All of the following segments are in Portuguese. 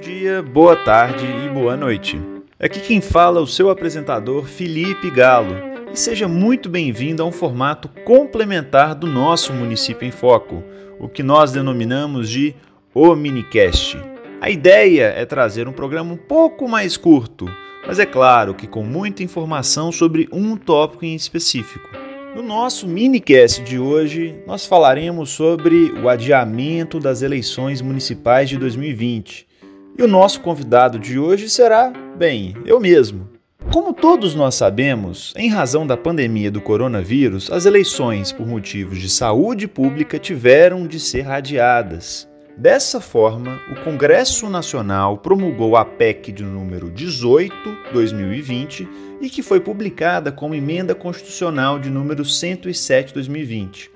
dia, boa tarde e boa noite. Aqui quem fala é o seu apresentador Felipe Galo. E seja muito bem-vindo a um formato complementar do nosso Município em Foco, o que nós denominamos de O Minicast. A ideia é trazer um programa um pouco mais curto, mas é claro que com muita informação sobre um tópico em específico. No nosso minicast de hoje, nós falaremos sobre o adiamento das eleições municipais de 2020. E o nosso convidado de hoje será, bem, eu mesmo. Como todos nós sabemos, em razão da pandemia do coronavírus, as eleições por motivos de saúde pública tiveram de ser adiadas. Dessa forma, o Congresso Nacional promulgou a PEC de número 18/2020 e que foi publicada como emenda constitucional de número 107/2020.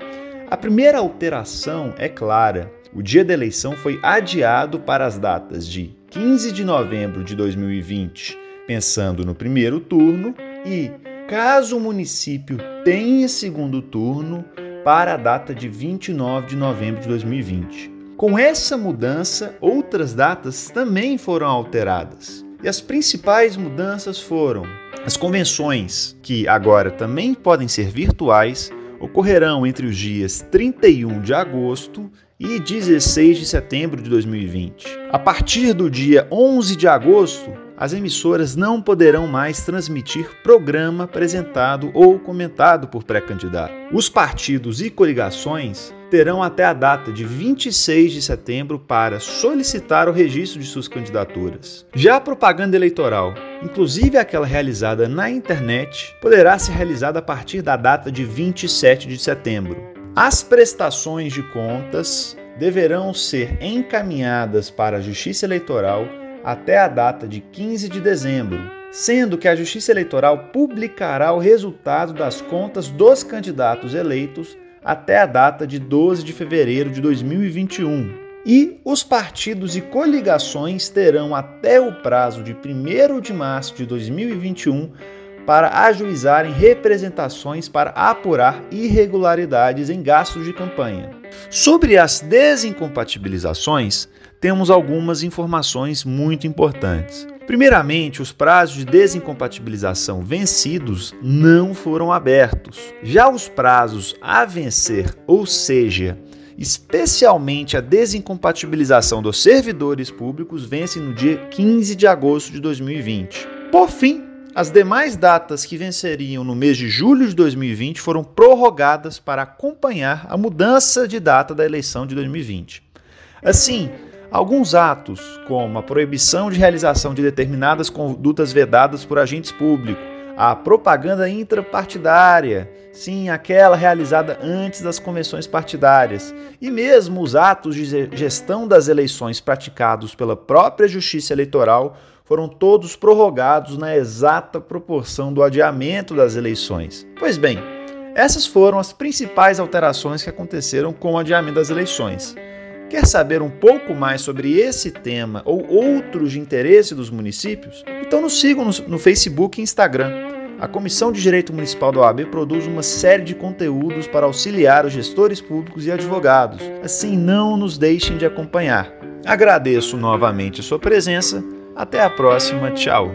A primeira alteração é clara. O dia da eleição foi adiado para as datas de 15 de novembro de 2020, pensando no primeiro turno, e, caso o município tenha segundo turno, para a data de 29 de novembro de 2020. Com essa mudança, outras datas também foram alteradas. E as principais mudanças foram as convenções, que agora também podem ser virtuais, ocorrerão entre os dias 31 de agosto e 16 de setembro de 2020. A partir do dia 11 de agosto, as emissoras não poderão mais transmitir programa apresentado ou comentado por pré-candidato. Os partidos e coligações terão até a data de 26 de setembro para solicitar o registro de suas candidaturas. Já a propaganda eleitoral, inclusive aquela realizada na internet, poderá ser realizada a partir da data de 27 de setembro. As prestações de contas deverão ser encaminhadas para a Justiça Eleitoral até a data de 15 de dezembro, sendo que a Justiça Eleitoral publicará o resultado das contas dos candidatos eleitos até a data de 12 de fevereiro de 2021. E os partidos e coligações terão até o prazo de 1 de março de 2021 para ajuizarem representações para apurar irregularidades em gastos de campanha. Sobre as desincompatibilizações, temos algumas informações muito importantes. Primeiramente, os prazos de desincompatibilização vencidos não foram abertos. Já os prazos a vencer, ou seja, especialmente a desincompatibilização dos servidores públicos, vencem no dia 15 de agosto de 2020. Por fim, as demais datas que venceriam no mês de julho de 2020 foram prorrogadas para acompanhar a mudança de data da eleição de 2020. Assim, alguns atos, como a proibição de realização de determinadas condutas vedadas por agentes públicos, a propaganda intrapartidária, sim, aquela realizada antes das convenções partidárias, e mesmo os atos de gestão das eleições praticados pela própria Justiça Eleitoral foram todos prorrogados na exata proporção do adiamento das eleições. Pois bem, essas foram as principais alterações que aconteceram com o adiamento das eleições. Quer saber um pouco mais sobre esse tema ou outros de interesse dos municípios? Então nos sigam no, Facebook e Instagram. A Comissão de Direito Municipal da OAB produz uma série de conteúdos para auxiliar os gestores públicos e advogados. Assim, não nos deixem de acompanhar. Agradeço novamente a sua presença até a próxima, tchau!